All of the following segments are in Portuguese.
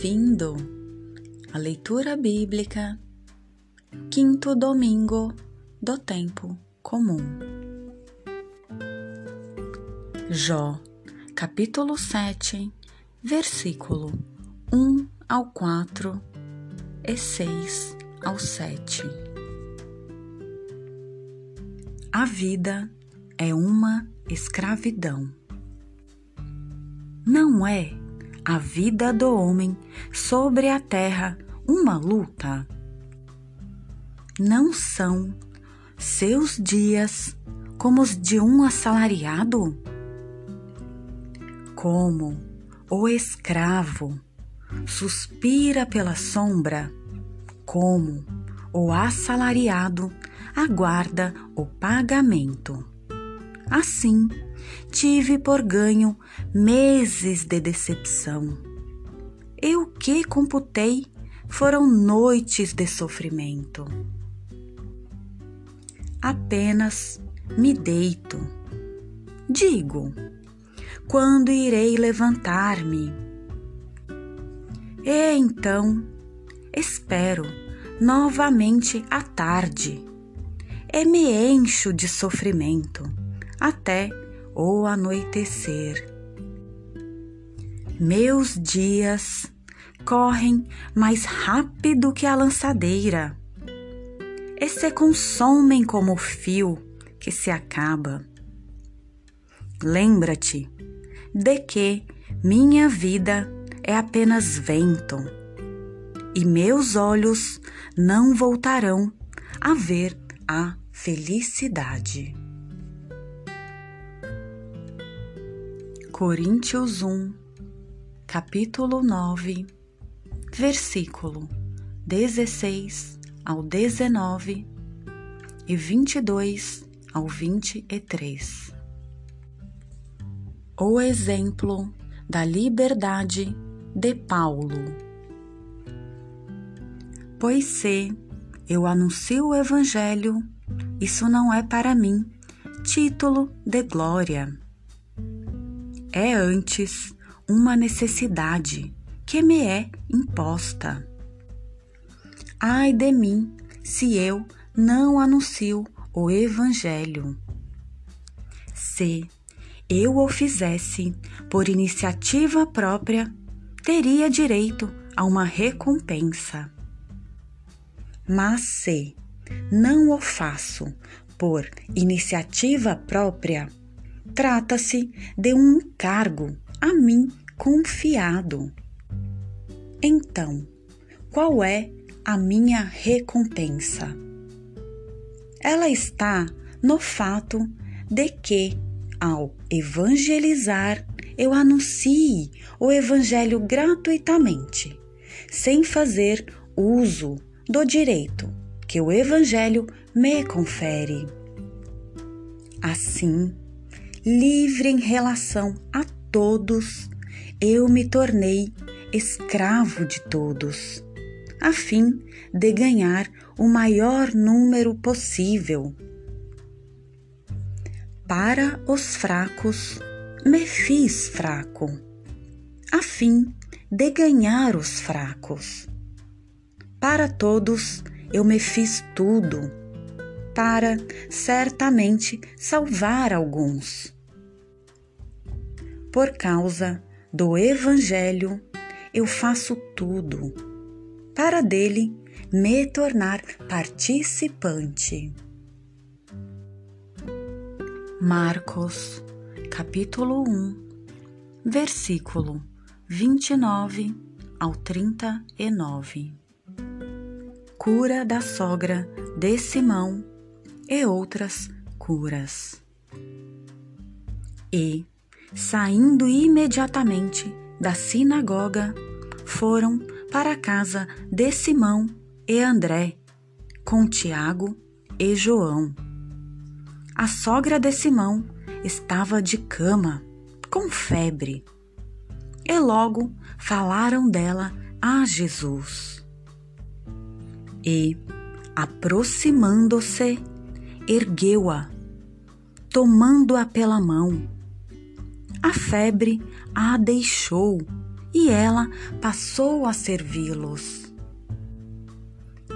Bem-vindo à leitura bíblica, quinto domingo do tempo comum. Jó, capítulo 7, versículo 1 ao 4 e 6 ao 7. A vida é uma escravidão. Não é a vida do homem sobre a terra uma luta? Não são seus dias como os de um assalariado? Como o escravo suspira pela sombra, como o assalariado aguarda o pagamento. Assim, tive por ganho meses de decepção. E o que computei foram noites de sofrimento. Apenas me deito. Digo, quando irei levantar-me? E então espero novamente à tarde e me encho de sofrimento até o anoitecer. Meus dias correm mais rápido que a lançadeira e se consomem como o fio que se acaba. Lembra-te de que minha vida é apenas vento e meus olhos não voltarão a ver a felicidade. Coríntios 1, capítulo 9, versículo 16 ao 19 e 22 ao 23. O exemplo da liberdade de Paulo. Pois se eu anuncio o Evangelho, isso não é para mim título de glória é antes uma necessidade que me é imposta. Ai de mim, se eu não anuncio o Evangelho. Se eu o fizesse por iniciativa própria, teria direito a uma recompensa. Mas se não o faço por iniciativa própria, Trata-se de um encargo a mim confiado. Então, qual é a minha recompensa? Ela está no fato de que, ao evangelizar, eu anuncie o evangelho gratuitamente, sem fazer uso do direito que o evangelho me confere. Assim, livre em relação a todos, eu me tornei escravo de todos, a fim de ganhar o maior número possível. Para os fracos, me fiz fraco, a fim de ganhar os fracos. Para todos, eu me fiz tudo, para certamente salvar alguns por causa do Evangelho, eu faço tudo para dele me tornar participante. Marcos, capítulo 1, versículo 29 ao 39. Cura da sogra de Simão e outras curas. E Saindo imediatamente da sinagoga, foram para a casa de Simão e André, com Tiago e João. A sogra de Simão estava de cama, com febre, e logo falaram dela a Jesus. E, aproximando-se, ergueu-a, tomando-a pela mão a febre a deixou e ela passou a servi-los.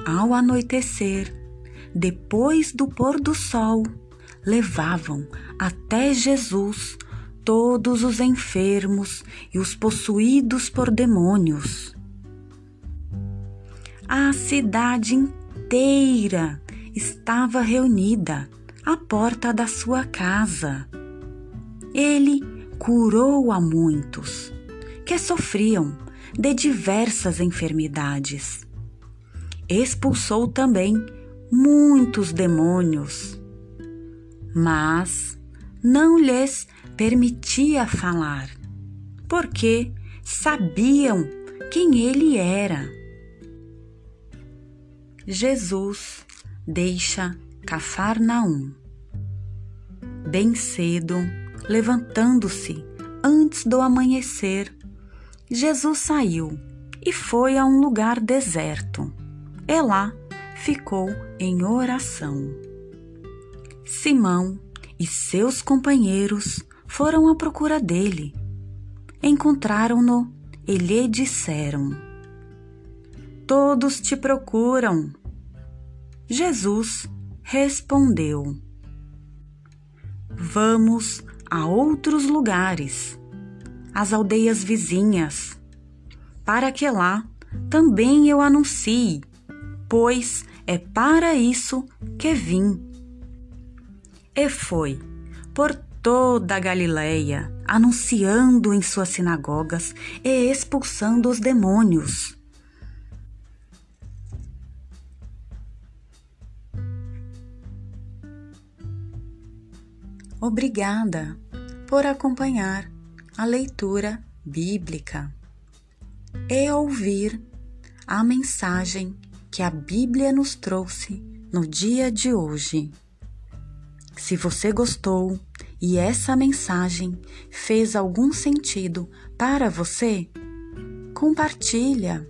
Ao anoitecer, depois do pôr do sol, levavam até Jesus todos os enfermos e os possuídos por demônios. A cidade inteira estava reunida à porta da sua casa. Ele curou a muitos que sofriam de diversas enfermidades. Expulsou também muitos demônios, mas não lhes permitia falar, porque sabiam quem ele era. Jesus deixa Cafarnaum. Bem cedo, levantando-se antes do amanhecer, Jesus saiu e foi a um lugar deserto. E lá ficou em oração. Simão e seus companheiros foram à procura dele. Encontraram-no e lhe disseram: Todos te procuram. Jesus respondeu: Vamos a outros lugares, às aldeias vizinhas, para que lá também eu anuncie, pois é para isso que vim. E foi por toda a Galileia, anunciando em suas sinagogas e expulsando os demônios. Obrigada por acompanhar a leitura bíblica e ouvir a mensagem que a Bíblia nos trouxe no dia de hoje. Se você gostou e essa mensagem fez algum sentido para você, compartilha